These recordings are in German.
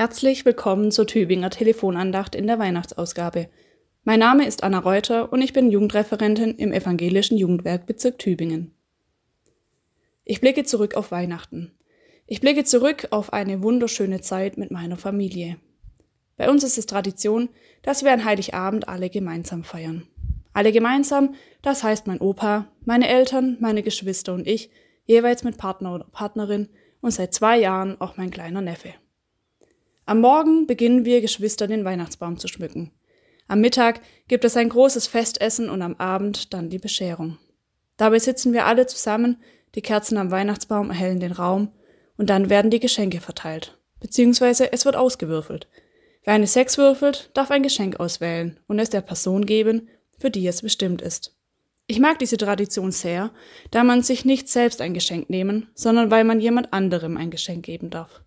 Herzlich willkommen zur Tübinger Telefonandacht in der Weihnachtsausgabe. Mein Name ist Anna Reuter und ich bin Jugendreferentin im Evangelischen Jugendwerk Bezirk Tübingen. Ich blicke zurück auf Weihnachten. Ich blicke zurück auf eine wunderschöne Zeit mit meiner Familie. Bei uns ist es Tradition, dass wir an Heiligabend alle gemeinsam feiern. Alle gemeinsam, das heißt mein Opa, meine Eltern, meine Geschwister und ich, jeweils mit Partner oder Partnerin und seit zwei Jahren auch mein kleiner Neffe. Am Morgen beginnen wir Geschwister den Weihnachtsbaum zu schmücken. Am Mittag gibt es ein großes Festessen und am Abend dann die Bescherung. Dabei sitzen wir alle zusammen, die Kerzen am Weihnachtsbaum erhellen den Raum und dann werden die Geschenke verteilt, beziehungsweise es wird ausgewürfelt. Wer eine Sechs würfelt, darf ein Geschenk auswählen und es der Person geben, für die es bestimmt ist. Ich mag diese Tradition sehr, da man sich nicht selbst ein Geschenk nehmen, sondern weil man jemand anderem ein Geschenk geben darf.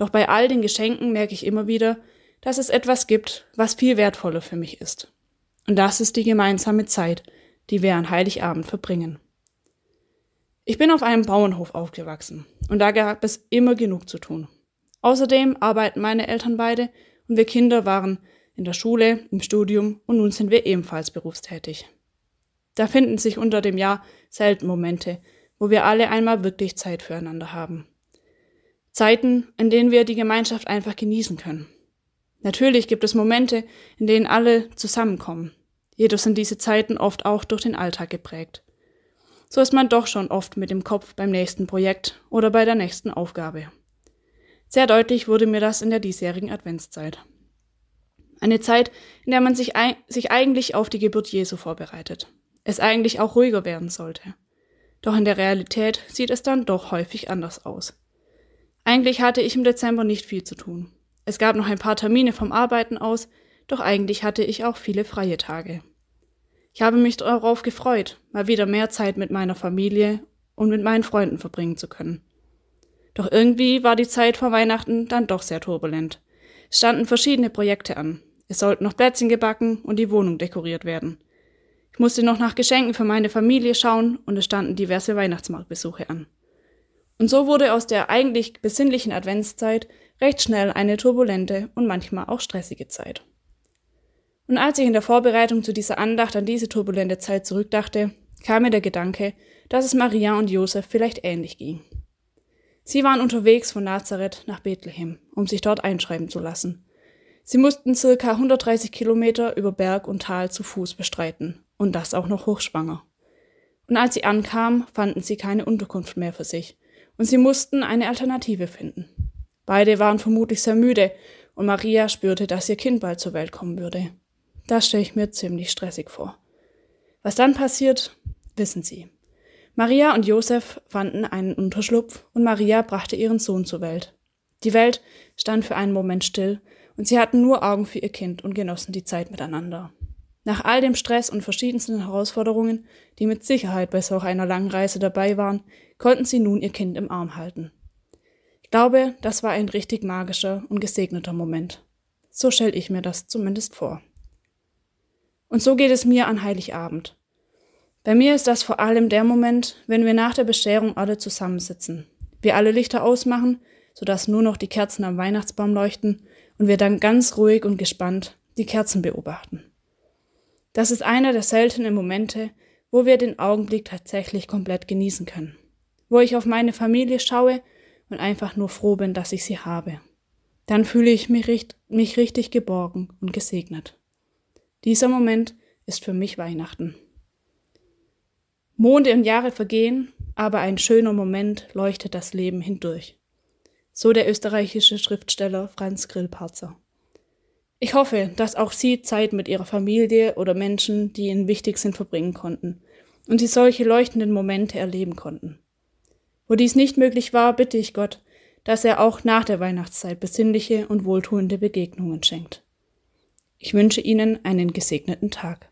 Doch bei all den Geschenken merke ich immer wieder, dass es etwas gibt, was viel wertvoller für mich ist. Und das ist die gemeinsame Zeit, die wir an Heiligabend verbringen. Ich bin auf einem Bauernhof aufgewachsen und da gab es immer genug zu tun. Außerdem arbeiten meine Eltern beide und wir Kinder waren in der Schule, im Studium und nun sind wir ebenfalls berufstätig. Da finden sich unter dem Jahr selten Momente, wo wir alle einmal wirklich Zeit füreinander haben. Zeiten, in denen wir die Gemeinschaft einfach genießen können. Natürlich gibt es Momente, in denen alle zusammenkommen. Jedoch sind diese Zeiten oft auch durch den Alltag geprägt. So ist man doch schon oft mit dem Kopf beim nächsten Projekt oder bei der nächsten Aufgabe. Sehr deutlich wurde mir das in der diesjährigen Adventszeit. Eine Zeit, in der man sich, sich eigentlich auf die Geburt Jesu vorbereitet. Es eigentlich auch ruhiger werden sollte. Doch in der Realität sieht es dann doch häufig anders aus. Eigentlich hatte ich im Dezember nicht viel zu tun. Es gab noch ein paar Termine vom Arbeiten aus, doch eigentlich hatte ich auch viele freie Tage. Ich habe mich darauf gefreut, mal wieder mehr Zeit mit meiner Familie und mit meinen Freunden verbringen zu können. Doch irgendwie war die Zeit vor Weihnachten dann doch sehr turbulent. Es standen verschiedene Projekte an. Es sollten noch Plätzchen gebacken und die Wohnung dekoriert werden. Ich musste noch nach Geschenken für meine Familie schauen und es standen diverse Weihnachtsmarktbesuche an. Und so wurde aus der eigentlich besinnlichen Adventszeit recht schnell eine turbulente und manchmal auch stressige Zeit. Und als ich in der Vorbereitung zu dieser Andacht an diese turbulente Zeit zurückdachte, kam mir der Gedanke, dass es Maria und Josef vielleicht ähnlich ging. Sie waren unterwegs von Nazareth nach Bethlehem, um sich dort einschreiben zu lassen. Sie mussten circa 130 Kilometer über Berg und Tal zu Fuß bestreiten, und das auch noch hochschwanger. Und als sie ankamen, fanden sie keine Unterkunft mehr für sich und sie mussten eine Alternative finden. Beide waren vermutlich sehr müde und Maria spürte, dass ihr Kind bald zur Welt kommen würde. Das stelle ich mir ziemlich stressig vor. Was dann passiert, wissen Sie. Maria und Josef fanden einen Unterschlupf und Maria brachte ihren Sohn zur Welt. Die Welt stand für einen Moment still und sie hatten nur Augen für ihr Kind und genossen die Zeit miteinander. Nach all dem Stress und verschiedensten Herausforderungen, die mit Sicherheit bei solch einer langen Reise dabei waren, konnten sie nun ihr Kind im Arm halten. Ich glaube, das war ein richtig magischer und gesegneter Moment. So stelle ich mir das zumindest vor. Und so geht es mir an Heiligabend. Bei mir ist das vor allem der Moment, wenn wir nach der Bescherung alle zusammensitzen, wir alle Lichter ausmachen, sodass nur noch die Kerzen am Weihnachtsbaum leuchten und wir dann ganz ruhig und gespannt die Kerzen beobachten. Das ist einer der seltenen Momente, wo wir den Augenblick tatsächlich komplett genießen können. Wo ich auf meine Familie schaue und einfach nur froh bin, dass ich sie habe. Dann fühle ich mich, richt mich richtig geborgen und gesegnet. Dieser Moment ist für mich Weihnachten. Monde und Jahre vergehen, aber ein schöner Moment leuchtet das Leben hindurch. So der österreichische Schriftsteller Franz Grillparzer. Ich hoffe, dass auch Sie Zeit mit Ihrer Familie oder Menschen, die Ihnen wichtig sind, verbringen konnten und Sie solche leuchtenden Momente erleben konnten. Wo dies nicht möglich war, bitte ich Gott, dass er auch nach der Weihnachtszeit besinnliche und wohltuende Begegnungen schenkt. Ich wünsche Ihnen einen gesegneten Tag.